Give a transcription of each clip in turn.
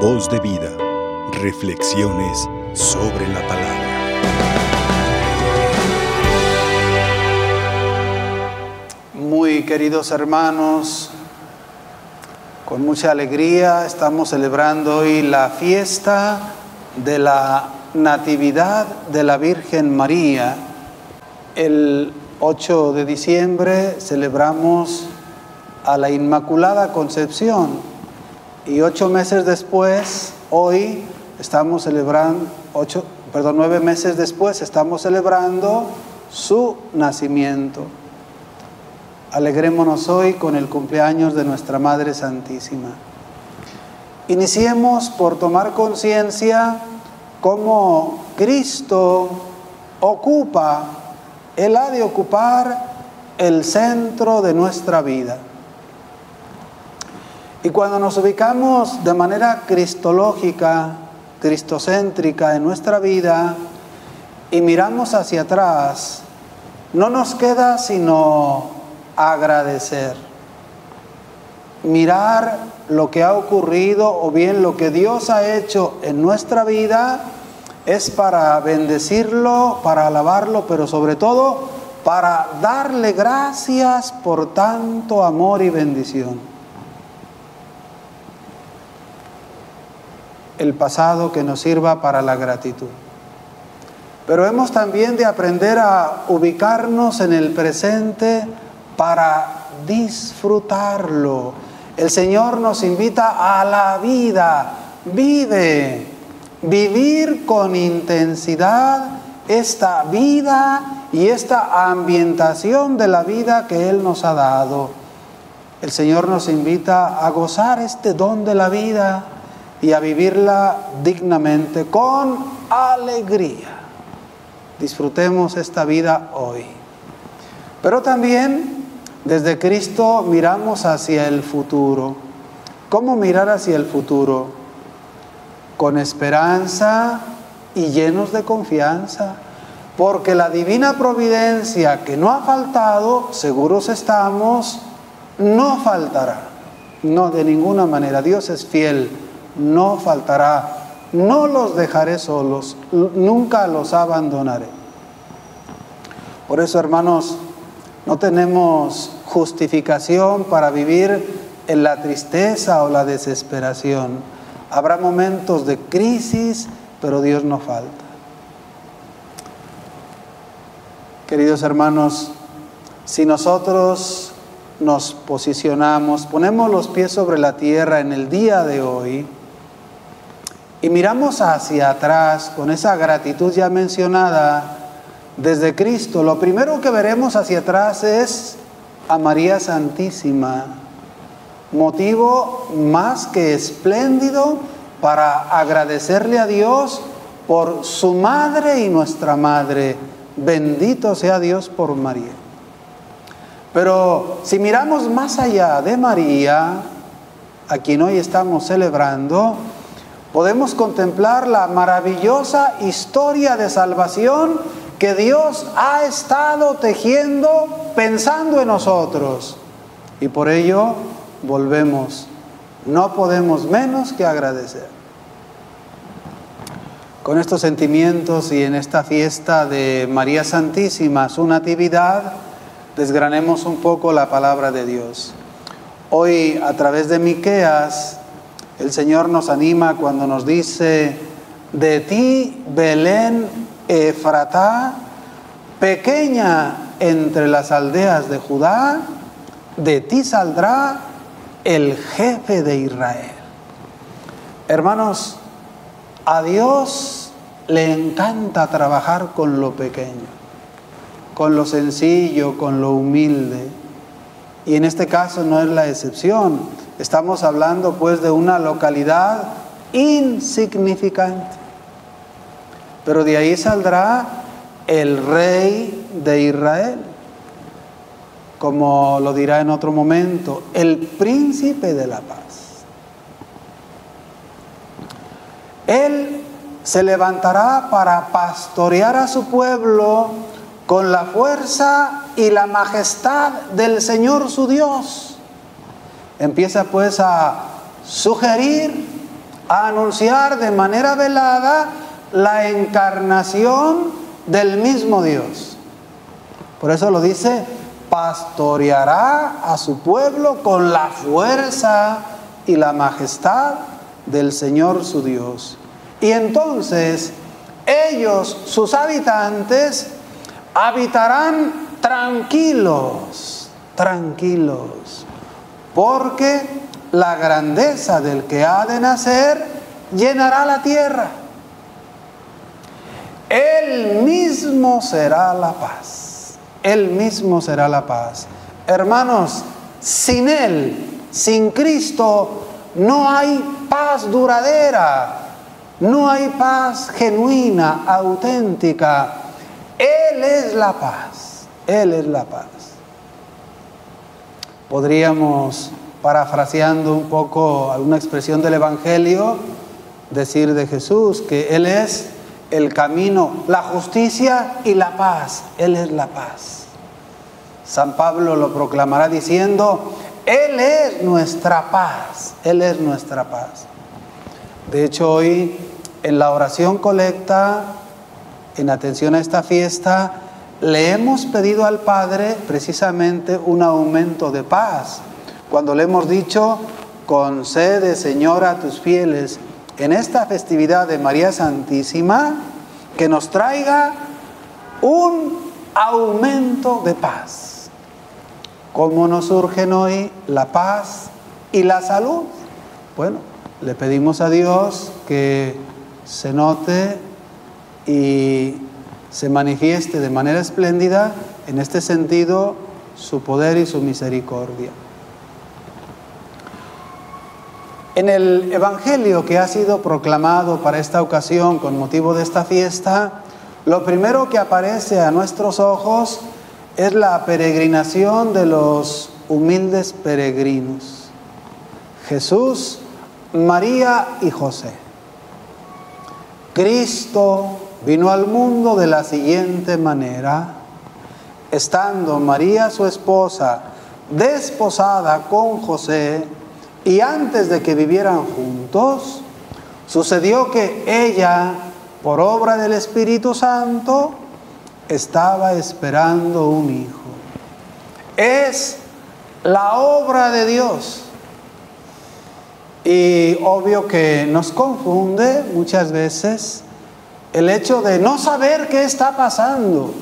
Voz de vida. Reflexiones sobre la palabra. Muy queridos hermanos, con mucha alegría estamos celebrando hoy la fiesta de la Natividad de la Virgen María. El 8 de diciembre celebramos a la Inmaculada Concepción y ocho meses después, hoy estamos celebrando, ocho, perdón, nueve meses después estamos celebrando su nacimiento. Alegrémonos hoy con el cumpleaños de nuestra Madre Santísima. Iniciemos por tomar conciencia cómo Cristo ocupa, Él ha de ocupar el centro de nuestra vida. Y cuando nos ubicamos de manera cristológica, cristocéntrica en nuestra vida y miramos hacia atrás, no nos queda sino agradecer. Mirar lo que ha ocurrido o bien lo que Dios ha hecho en nuestra vida es para bendecirlo, para alabarlo, pero sobre todo para darle gracias por tanto amor y bendición. El pasado que nos sirva para la gratitud. Pero hemos también de aprender a ubicarnos en el presente para disfrutarlo. El Señor nos invita a la vida. Vive, vivir con intensidad esta vida y esta ambientación de la vida que Él nos ha dado. El Señor nos invita a gozar este don de la vida y a vivirla dignamente con alegría. Disfrutemos esta vida hoy. Pero también desde Cristo miramos hacia el futuro. ¿Cómo mirar hacia el futuro? Con esperanza y llenos de confianza. Porque la divina providencia que no ha faltado, seguros estamos, no faltará. No, de ninguna manera. Dios es fiel no faltará. No los dejaré solos, nunca los abandonaré. Por eso, hermanos, no tenemos justificación para vivir en la tristeza o la desesperación. Habrá momentos de crisis, pero Dios no falta. Queridos hermanos, si nosotros nos posicionamos, ponemos los pies sobre la tierra en el día de hoy, y miramos hacia atrás con esa gratitud ya mencionada desde Cristo, lo primero que veremos hacia atrás es a María Santísima, motivo más que espléndido para agradecerle a Dios por su madre y nuestra madre. Bendito sea Dios por María. Pero si miramos más allá de María, a quien hoy estamos celebrando, podemos contemplar la maravillosa historia de salvación que Dios ha estado tejiendo pensando en nosotros. Y por ello volvemos. No podemos menos que agradecer. Con estos sentimientos y en esta fiesta de María Santísima, su natividad, desgranemos un poco la palabra de Dios. Hoy, a través de Miqueas, el Señor nos anima cuando nos dice, de ti, Belén Efratá, pequeña entre las aldeas de Judá, de ti saldrá el jefe de Israel. Hermanos, a Dios le encanta trabajar con lo pequeño, con lo sencillo, con lo humilde. Y en este caso no es la excepción. Estamos hablando pues de una localidad insignificante. Pero de ahí saldrá el rey de Israel, como lo dirá en otro momento, el príncipe de la paz. Él se levantará para pastorear a su pueblo con la fuerza y la majestad del Señor su Dios. Empieza pues a sugerir a anunciar de manera velada la encarnación del mismo Dios. Por eso lo dice, pastoreará a su pueblo con la fuerza y la majestad del Señor su Dios. Y entonces ellos, sus habitantes, habitarán tranquilos, tranquilos, porque la grandeza del que ha de nacer llenará la tierra. Él mismo será la paz. Él mismo será la paz. Hermanos, sin Él, sin Cristo, no hay paz duradera, no hay paz genuina, auténtica. Él es la paz, Él es la paz. Podríamos, parafraseando un poco alguna expresión del Evangelio, decir de Jesús que Él es el camino, la justicia y la paz. Él es la paz. San Pablo lo proclamará diciendo, Él es nuestra paz, Él es nuestra paz. De hecho, hoy en la oración colecta, en atención a esta fiesta, le hemos pedido al Padre precisamente un aumento de paz. Cuando le hemos dicho, concede Señor a tus fieles en esta festividad de María Santísima, que nos traiga un aumento de paz. ¿Cómo nos surgen hoy la paz y la salud? Bueno, le pedimos a Dios que se note y se manifieste de manera espléndida en este sentido su poder y su misericordia. En el Evangelio que ha sido proclamado para esta ocasión con motivo de esta fiesta, lo primero que aparece a nuestros ojos es la peregrinación de los humildes peregrinos. Jesús, María y José. Cristo vino al mundo de la siguiente manera, estando María su esposa desposada con José, y antes de que vivieran juntos, sucedió que ella, por obra del Espíritu Santo, estaba esperando un hijo. Es la obra de Dios. Y obvio que nos confunde muchas veces el hecho de no saber qué está pasando.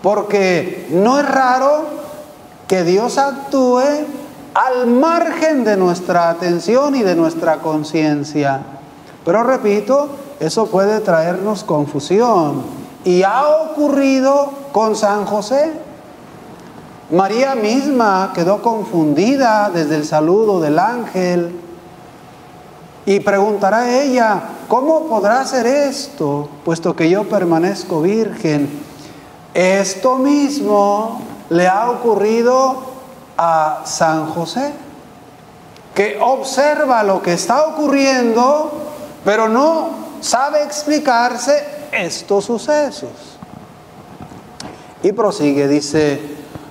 Porque no es raro que Dios actúe al margen de nuestra atención y de nuestra conciencia. Pero repito, eso puede traernos confusión. Y ha ocurrido con San José. María misma quedó confundida desde el saludo del ángel y preguntará ella, ¿cómo podrá ser esto, puesto que yo permanezco virgen? Esto mismo le ha ocurrido a San José, que observa lo que está ocurriendo, pero no sabe explicarse estos sucesos. Y prosigue, dice,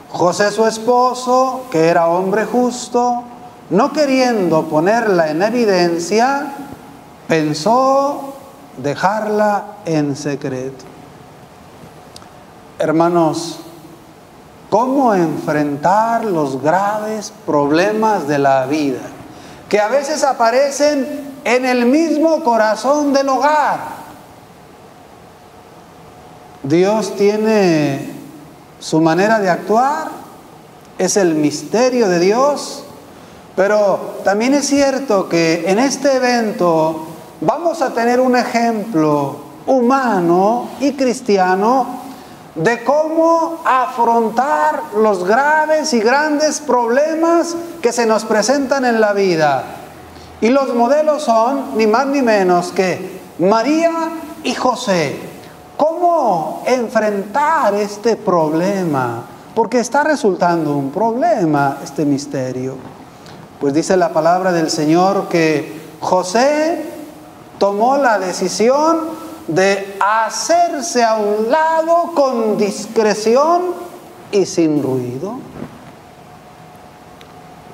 José su esposo, que era hombre justo, no queriendo ponerla en evidencia, pensó dejarla en secreto. Hermanos, cómo enfrentar los graves problemas de la vida, que a veces aparecen en el mismo corazón del hogar. Dios tiene su manera de actuar, es el misterio de Dios, pero también es cierto que en este evento vamos a tener un ejemplo humano y cristiano de cómo afrontar los graves y grandes problemas que se nos presentan en la vida. Y los modelos son ni más ni menos que María y José. ¿Cómo enfrentar este problema? Porque está resultando un problema este misterio. Pues dice la palabra del Señor que José tomó la decisión de hacerse a un lado con discreción y sin ruido.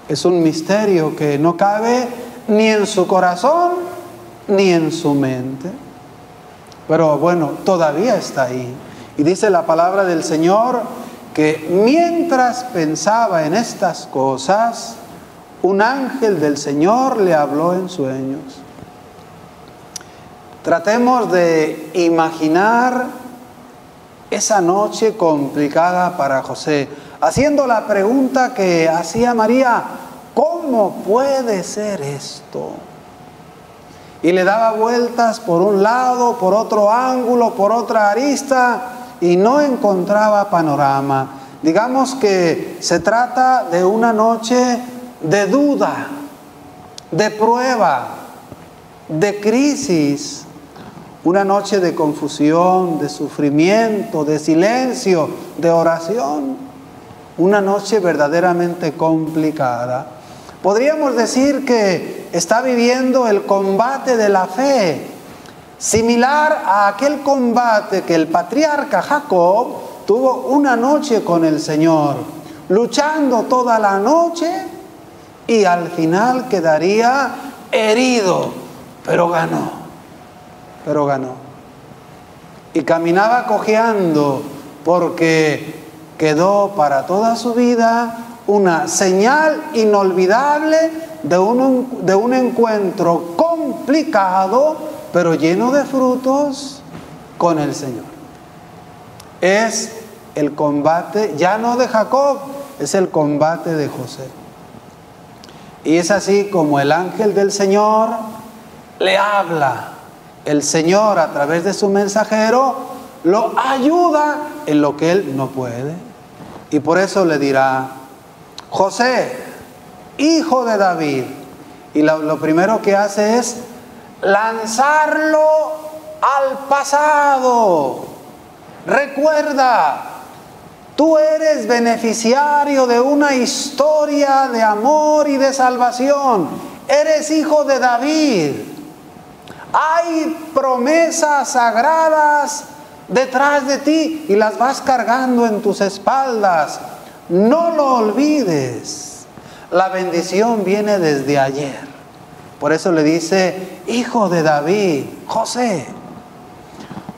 Es un misterio que no cabe ni en su corazón, ni en su mente. Pero bueno, todavía está ahí. Y dice la palabra del Señor que mientras pensaba en estas cosas, un ángel del Señor le habló en sueños. Tratemos de imaginar esa noche complicada para José, haciendo la pregunta que hacía María, ¿cómo puede ser esto? Y le daba vueltas por un lado, por otro ángulo, por otra arista, y no encontraba panorama. Digamos que se trata de una noche de duda, de prueba, de crisis, una noche de confusión, de sufrimiento, de silencio, de oración, una noche verdaderamente complicada. Podríamos decir que está viviendo el combate de la fe, similar a aquel combate que el patriarca Jacob tuvo una noche con el Señor, luchando toda la noche y al final quedaría herido, pero ganó, pero ganó. Y caminaba cojeando porque quedó para toda su vida una señal inolvidable de un, de un encuentro complicado pero lleno de frutos con el Señor. Es el combate, ya no de Jacob, es el combate de José. Y es así como el ángel del Señor le habla. El Señor a través de su mensajero lo ayuda en lo que él no puede. Y por eso le dirá, José, hijo de David. Y lo, primero que hace es lanzarlo al pasado. Recuerda, tú eres beneficiario de una historia de amor y de salvación. Eres hijo de David. Hay promesas sagradas detrás de ti y las vas cargando en tus espaldas. No lo olvides. La bendición viene desde ayer. Por eso le dice, hijo de David, José,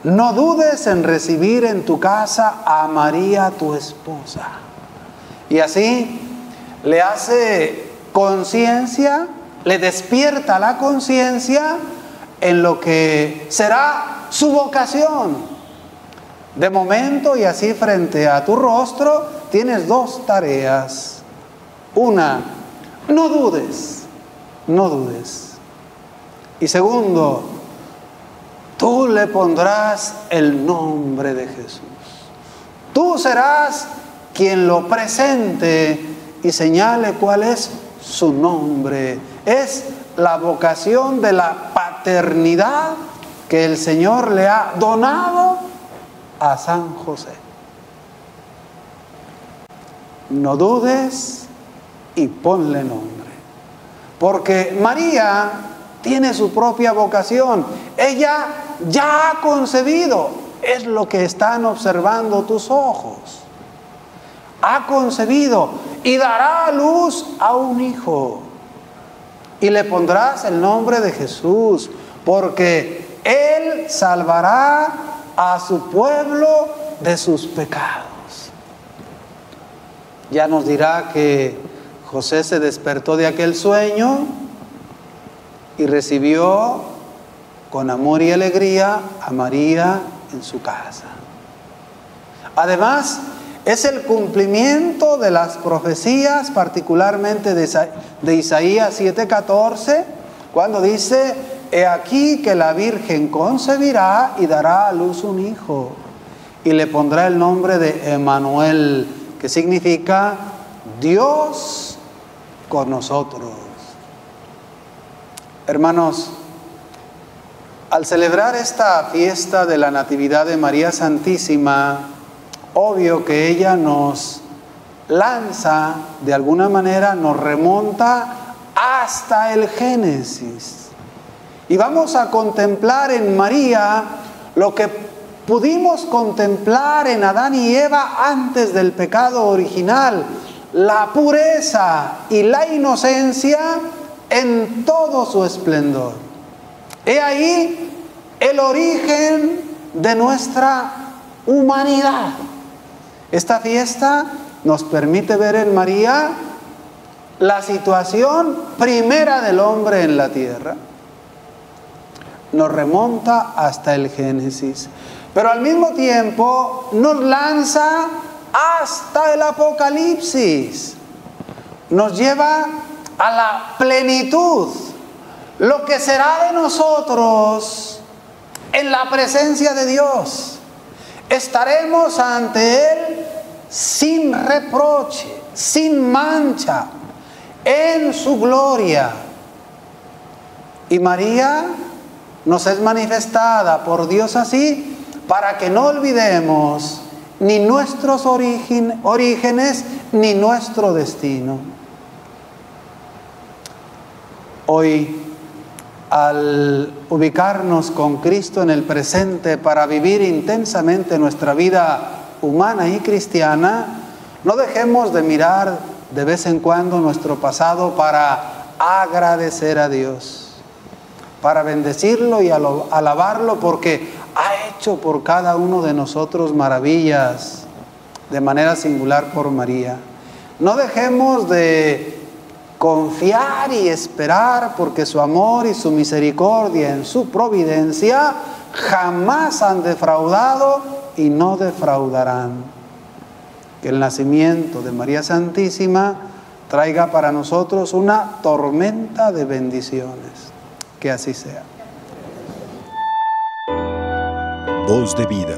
no dudes en recibir en tu casa a María tu esposa. Y así le hace conciencia, le despierta la conciencia en lo que será su vocación. De momento y así frente a tu rostro tienes dos tareas. Una, no dudes no dudes. Y segundo, tú le pondrás el nombre de Jesús. Tú serás quien lo presente y señale cuál es su nombre. Es la vocación de la paternidad que el Señor le ha donado a San José. No dudes y ponle nombre. Porque María tiene su propia vocación. Ella ya ha concebido. Es lo que están observando tus ojos. Ha concebido y dará a luz a un hijo. Y le pondrás el nombre de Jesús, porque Él salvará a su pueblo de sus pecados. Ya nos dirá que José se despertó de aquel sueño y recibió con amor y alegría a María en su casa. Además, es el cumplimiento de las profecías, particularmente de Isaías 7:14, cuando dice, he aquí que la Virgen concebirá y dará a luz un hijo, y le pondrá el nombre de Emanuel, que significa Dios con nosotros. Hermanos, al celebrar esta fiesta de la Natividad de María Santísima, obvio que ella nos lanza, de alguna manera nos remonta hasta el Génesis. Y vamos a contemplar en María lo que pudimos contemplar en Adán y Eva antes del pecado original, la pureza y la inocencia en todo su esplendor. He ahí el origen de nuestra humanidad. Esta fiesta nos permite ver en María la situación primera del hombre en la tierra. Nos remonta hasta el Génesis, pero al mismo tiempo nos lanza hasta el Apocalipsis. Nos lleva a la plenitud, lo que será de nosotros en la presencia de Dios. Estaremos ante Él sin reproche, sin mancha, en su gloria. Y María nos es manifestada por Dios así para que no olvidemos ni nuestros orígenes ni nuestro destino. Hoy, al ubicarnos con Cristo en el presente para vivir intensamente nuestra vida humana y cristiana, no dejemos de mirar de vez en cuando nuestro pasado para agradecer a Dios, para bendecirlo y alabarlo porque ha hecho por cada uno de nosotros maravillas de manera singular por María. No dejemos de confiar y esperar porque su amor y su misericordia en su providencia jamás han defraudado y no defraudarán. Que el nacimiento de María Santísima traiga para nosotros una tormenta de bendiciones. Que así sea. Voz de vida.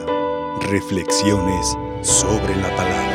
Reflexiones sobre la palabra.